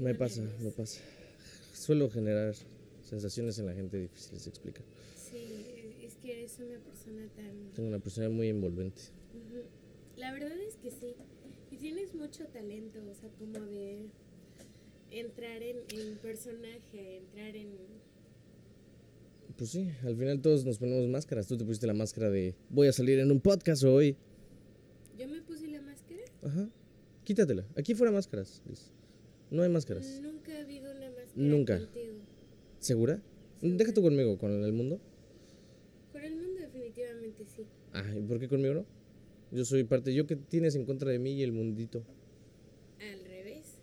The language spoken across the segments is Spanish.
Me pasa, me pasa. Suelo generar sensaciones en la gente difíciles de explicar. Sí, es que eres una persona tan... Tengo una persona muy envolvente. La verdad es que sí. Y tienes mucho talento, o sea, como de entrar en, en personaje, entrar en... Pues sí, al final todos nos ponemos máscaras. Tú te pusiste la máscara de voy a salir en un podcast hoy. Yo me puse la máscara. Ajá. Quítatela. Aquí fuera máscaras. Liz. No hay máscaras. Nunca ha habido una máscara Nunca. contigo. ¿Segura? Segura. Deja tú conmigo, con el mundo. Con el mundo definitivamente sí. Ah, ¿y por qué conmigo no? Yo soy parte. ¿Yo qué tienes en contra de mí y el mundito? Al revés.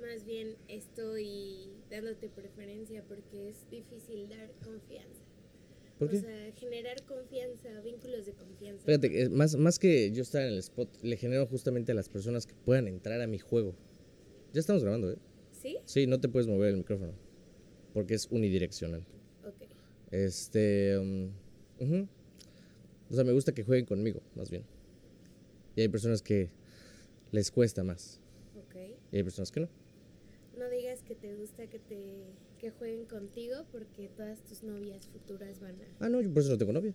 Más bien estoy dándote preferencia porque es difícil dar confianza. ¿Por qué? O sea, generar confianza, vínculos de confianza. Fíjate, eh, más, más que yo estar en el spot, le genero justamente a las personas que puedan entrar a mi juego. Ya estamos grabando, ¿eh? ¿Sí? Sí, no te puedes mover el micrófono. Porque es unidireccional. Ok. Este. um. O sea, me gusta que jueguen conmigo, más bien. Y hay personas que les cuesta más. Ok. Y hay personas que no. No digas que te gusta que te que jueguen contigo porque todas tus novias futuras van a... Ah, no, yo por eso no tengo novia.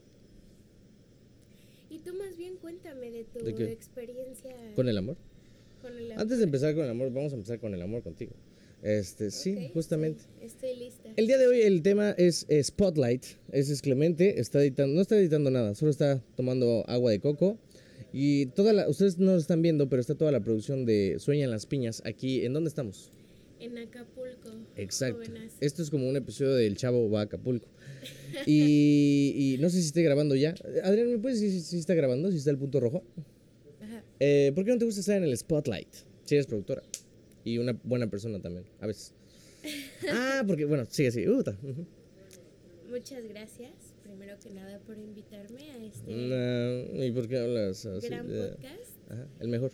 Y tú más bien cuéntame de tu experiencia Con el amor. Con el Antes de empezar con el amor, vamos a empezar con el amor contigo. Este, sí, justamente. Estoy, estoy lista. El día de hoy el tema es eh, Spotlight. Ese es Clemente. Está editando, no está editando nada, solo está tomando agua de coco. Y toda la, ustedes no lo están viendo, pero está toda la producción de Sueñan las piñas aquí. ¿En dónde estamos? En Acapulco. Exacto. jóvenes. Esto es como un episodio del Chavo va a Acapulco. Y, y no sé si esté grabando ya. Adrián, ¿me puedes decir si, si está grabando? Si está el punto rojo. Eh, ¿Por qué no te gusta estar en el Spotlight? Si eres productora. Y una buena persona también, a veces. Ah, porque, bueno, sigue así. Uh. Muchas gracias, primero que nada, por invitarme a este No, ¿Y por qué hablas así? gran de- podcast, Ajá, el mejor.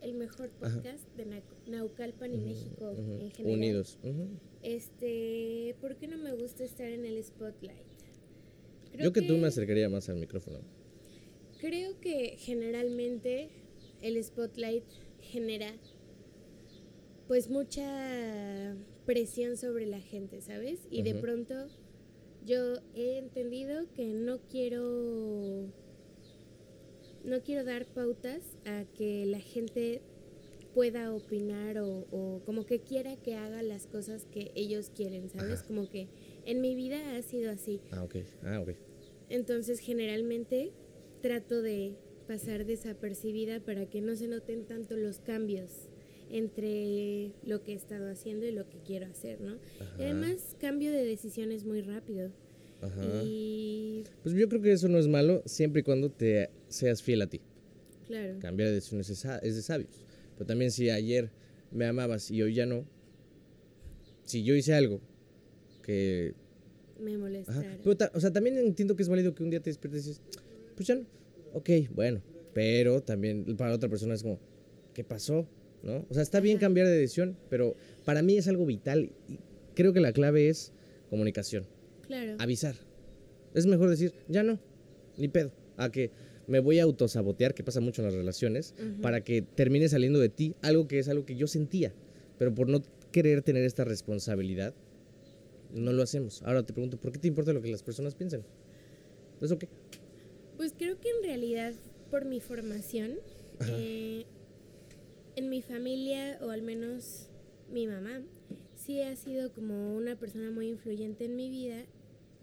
el mejor podcast de Nau- Naucalpan y México en general. Unidos. Este, ¿por qué no me gusta estar en el spotlight? Creo Yo que tú me acercaría más al micrófono. Creo que generalmente el spotlight genera pues mucha presión sobre la gente, ¿sabes? Y de pronto yo he entendido que no quiero no quiero dar pautas a que la gente pueda opinar o, o como que quiera que haga las cosas que ellos quieren, ¿sabes? Ajá. Como que en mi vida ha sido así. Ah, ok. Ah, ok. Entonces generalmente trato de pasar desapercibida para que no se noten tanto los cambios entre lo que he estado haciendo y lo que quiero hacer, ¿no? Y Ajá. además cambio de decisiones muy rápido. Ajá. Y Pues yo creo que eso no es malo siempre y cuando te seas fiel a ti. claro, Cambiar de decisiones es, de sabios. Pero también si ayer me amabas y hoy ya no, si yo hice algo que... me Ajá, molestaron. pero o sea, también entiendo que es válido que un día te despiertes y dices, pues ya no. Ok, bueno. Pero también para otra persona es como, ¿qué pasó? ¿No? O sea, está bien cambiar de decisión, pero para mí es algo vital y creo que la clave es comunicación. Claro. avisar. Es mejor decir, ya no, ni pedo. A que me voy a autosabotear, que pasa mucho en las relaciones, para que termine saliendo de ti algo que es algo que yo sentía. Pero por no querer tener esta responsabilidad, no lo hacemos. Ahora te pregunto, ¿por qué te importa lo que las personas piensen? ¿Eso qué? Pues creo que en realidad por mi formación, eh, en mi familia, o al menos mi mamá, sí ha sido como una persona muy influyente en mi vida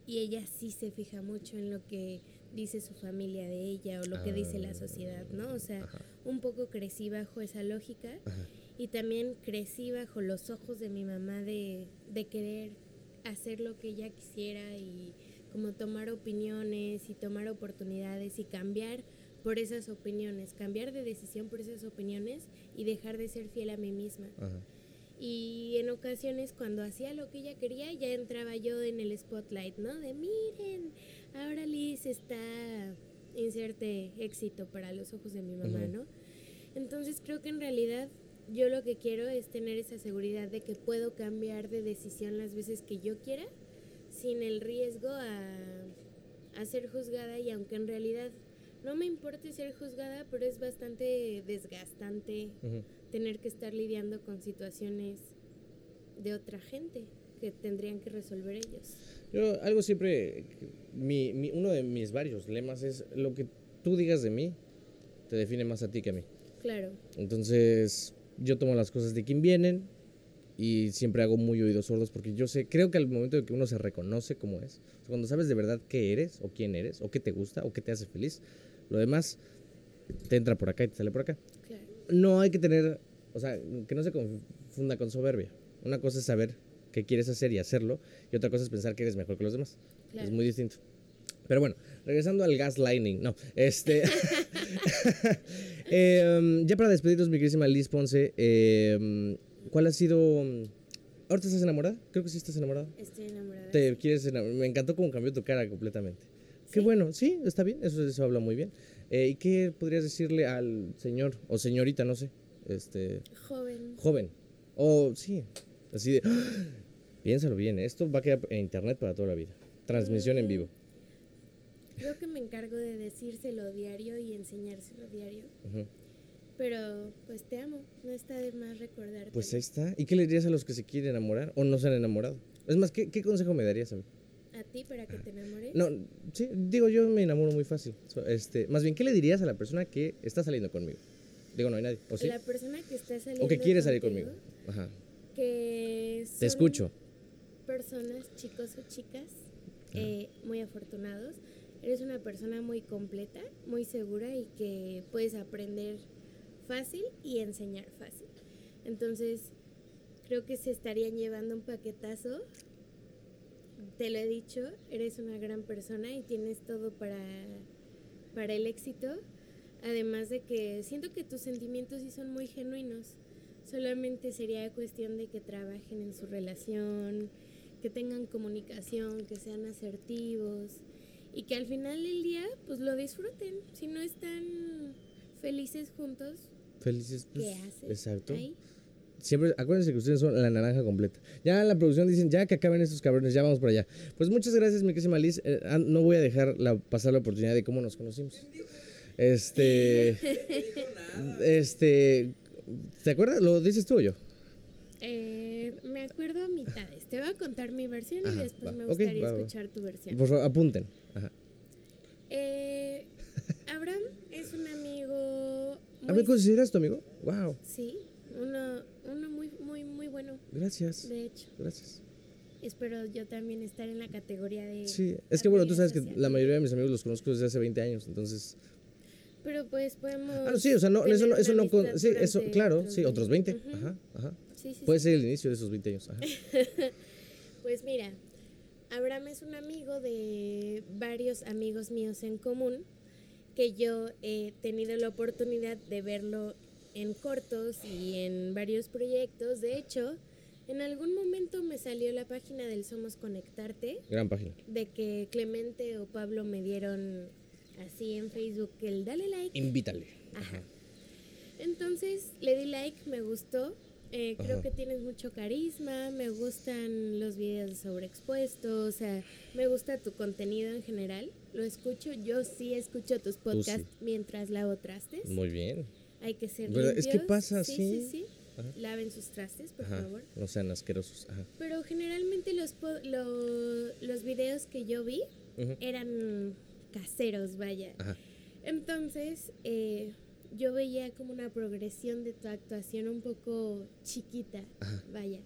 y ella sí se fija mucho en lo que dice su familia de ella o lo que dice la Ah. sociedad, ¿no? O sea, Ajá. un poco crecí bajo esa lógica Ajá. y también crecí bajo los ojos de mi mamá de, de querer hacer lo que ella quisiera y como tomar opiniones y tomar oportunidades y cambiar por esas opiniones, cambiar de decisión por esas opiniones y dejar de ser fiel a mí misma. Ajá. Y en ocasiones cuando hacía lo que ella quería, ya entraba yo en el spotlight, ¿no? De miren, ahora Liz está inserte éxito para los ojos de mi mamá. ¿no? Entonces creo que en realidad yo lo que quiero es tener esa seguridad de que puedo cambiar de decisión las veces que yo quiera sin el riesgo a, a ser juzgada y aunque en realidad no me importe ser juzgada, pero es bastante desgastante tener que estar lidiando con situaciones de otra gente que tendrían que resolver ellos. Yo algo siempre, mi, mi- uno de mis varios lemas es lo que tú digas de mí te define más a ti que a mí. Claro, Entonces yo tomo las cosas de quien vienen y siempre hago muy oídos sordos porque yo sé, creo que al momento de que uno se reconoce como es, cuando sabes de verdad qué eres o quién eres o qué te gusta o qué te hace feliz, lo demás te entra por acá y te sale por acá. claro. No hay que tener, o sea, que no se confunda con soberbia. Una cosa es saber qué quieres hacer y hacerlo y otra cosa es pensar que eres mejor que los demás. Claro. Es muy distinto. Pero bueno, regresando al gaslighting, no, este... Em, ya para despedirnos, mi querísima Liz Ponce, em, ¿cuál ha sido... ¿Ahorita estás enamorada? Creo que sí estás enamorada. Estoy enamorada. Te quieres enamorar. Me encantó cómo cambió tu cara completamente. Qué Sí. bueno, sí, está bien, eso, eso habla muy bien. Eh, ¿Y qué podrías decirle al señor o señorita, no sé, este, Joven. joven? O sí, así de, piénsalo bien, esto va a quedar en internet para toda la vida. Transmisión en vivo. Creo que me encargo de decírselo diario y enseñárselo diario. Ujú. Pero pues te amo, no está de más recordarte. Pues ahí está. ¿Y qué le dirías a los que se quieren enamorar o no se han enamorado? Es más, ¿qué, qué consejo me darías a mí? A ti para que te enamores. No, sí, digo, yo me enamoro muy fácil. Este, más bien, ¿qué le dirías a la persona que está saliendo conmigo? Digo, no hay nadie, ¿o sí? La persona que está saliendo O que quiere salir contigo, conmigo. Ajá. Que Te son escucho. Personas, chicos o chicas, eh, muy afortunados. Eres una persona muy completa, muy segura y que puedes aprender fácil y enseñar fácil. Entonces, creo que se estarían llevando un paquetazo. Te lo he dicho, eres una gran persona y tienes todo para, para el éxito. Además de que siento que tus sentimientos sí son muy genuinos. Solamente sería cuestión de que trabajen en su relación, que tengan comunicación, que sean asertivos y que al final del día pues lo disfruten. Si no están felices juntos, Felices. pues, ¿qué? Exacto. ahí? Siempre, acuérdense que ustedes son la naranja completa. Ya en la producción dicen, ya que acaben estos cabrones, ya vamos por allá. Pues muchas gracias, mi querida Liz. Eh, ah, no voy a dejar la, pasar la oportunidad de cómo nos conocimos. Este. este. ¿Te acuerdas? ¿Lo dices tú o yo? Eh, me acuerdo a mitades. Te voy a contar mi versión Ajá, y después va. me gustaría va. escuchar tu versión. Por favor, apunten. Ajá. Eh, Abraham. ¿A ¿Me consideras tu amigo? Wow. Sí, uno, uno muy, muy, muy bueno. Gracias. De hecho, Gracias. espero yo también estar en la categoría de. Sí, es que bueno, tú sabes que amiga la social. mayoría de mis amigos los conozco desde hace 20 años, entonces... Pero pues podemos. Ah, no, sí, o sea, no, eso no, eso no con- sí, eso, claro, sí, otros 20, Ujú. ajá, ajá. Sí, sí, Puede sí. ser el inicio de esos 20 años, ajá. Pues mira, Abraham es un amigo de varios amigos míos en común que yo he tenido la oportunidad de verlo en cortos y en varios proyectos. De hecho, en algún momento me salió la página del Somos Conectarte Gran página. de que Clemente o Pablo me dieron así en Facebook el dale like. Invítale. Ajá. Entonces le di like, me gustó. eh, creo que tienes mucho carisma, me gustan los videos de sobreexpuesto, o sea, me gusta tu contenido en general. Lo escucho, yo sí escucho tus podcasts mientras lavo trastes. Muy bien. Hay que ser ¿Verdad? Es que pasa sí. Sí, sí. Ajá. Laven sus trastes, por Ajá. favor. No sean asquerosos. Ajá. Pero generalmente los, po- lo- los videos que yo vi eran caseros, vaya. Ajá. Entonces, eh, yo veía como una progresión de tu actuación un poco chiquita, Ajá. vaya.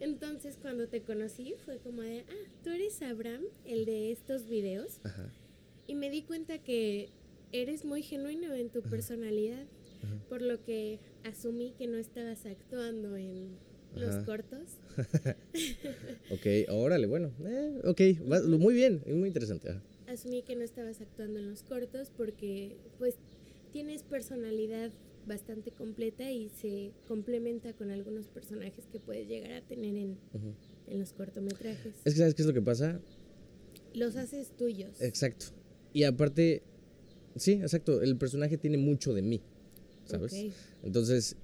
Entonces, cuando te conocí, fue como de, ah, tú eres Abraham, el de estos videos. Ajá. Y me di cuenta que eres muy genuino en tu personalidad, Ajá. por lo que asumí que no estabas actuando en los cortos. Ok, órale, bueno. Eh, ok, va- muy bien, es muy interesante. Asumí que no estabas actuando en los cortos porque pues tienes personalidad bastante completa y se complementa con algunos personajes que puedes llegar a tener en, en los cortometrajes. Es que, ¿sabes qué es lo que pasa? Los haces tuyos. Exacto. Y aparte, sí, exacto, el personaje tiene mucho de mí, ¿sabes? Entonces,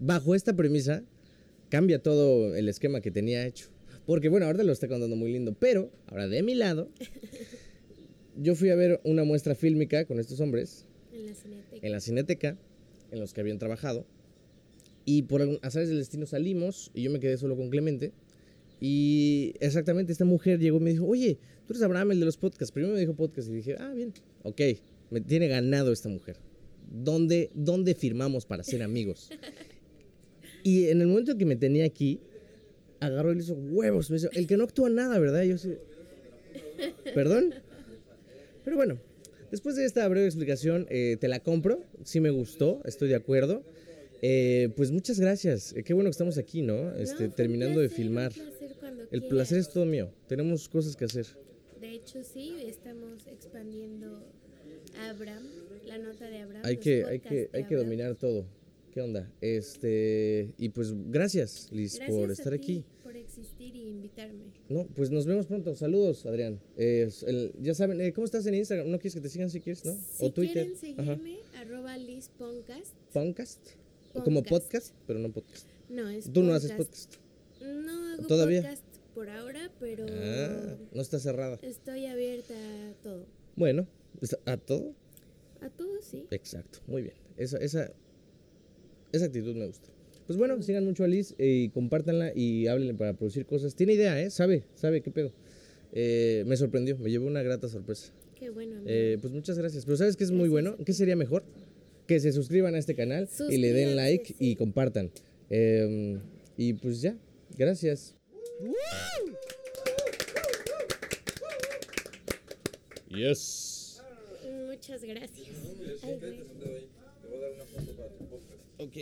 bajo esta premisa, cambia todo el esquema que tenía hecho. Porque bueno, ahorita lo está contando muy lindo, pero ahora de mi lado, yo fui a ver una muestra fílmica con estos hombres En la cineteca. en la cineteca, en los que habían trabajado. Y por algún azares del destino salimos y yo me quedé solo con Clemente. Y exactamente esta mujer llegó y me dijo, oye, tú eres Abraham, el de los podcasts. Primero me dijo podcast y dije, ah, bien, ok, me tiene ganado esta mujer. ¿Dónde, dónde firmamos para ser amigos? y en el momento que me tenía aquí, agarró y le hizo huevos. Me dijo, el que no actúa nada, ¿verdad? Y yo ¿perdón? Pero bueno, después de esta breve explicación, eh, te la compro. Sí me gustó, estoy de acuerdo. Eh, pues muchas gracias. Eh, qué bueno que estamos aquí, ¿no? Este, No, terminando de filmar. Cuando El quieras. placer es todo mío. Tenemos cosas que hacer. De hecho, sí, estamos expandiendo Abraham, la nota de Abraham. Hay que, hay que, hay que dominar todo. ¿Qué onda? Este, y pues gracias, Liz, Gracias por a estar ti aquí. por existir y invitarme. No, pues nos vemos pronto. Saludos, Adrián. Eh, el- ya saben, eh, ¿cómo estás en Instagram? ¿No quieres que te sigan si quieres, no? Si o Twitter. quieren Ajá. seguirme, arroba Liz Podcast. Podcast. Como Podcast. podcast, pero no podcast. No, es Tú no haces podcast. No hago ¿Todavía? podcast por ahora, pero Ah, no está cerrada. estoy abierta a todo. Bueno, pues, a todo. A todo, sí. Exacto, muy bien. Esa, esa, esa actitud me gusta. Pues bueno, sigan mucho a Liz eh, y compártanla y háblenle para producir cosas. Tiene idea, ¿eh? Sabe, sabe qué pedo. Eh, me sorprendió, me llevó una grata sorpresa. Qué bueno. Eh, pues muchas gracias. Pero ¿sabes qué es muy bueno? ¿Qué sería mejor? Que se suscriban a este canal y le den like sí. y compartan. Eh, y pues ya, gracias. Yes. Muchas gracias. Ay. Ok.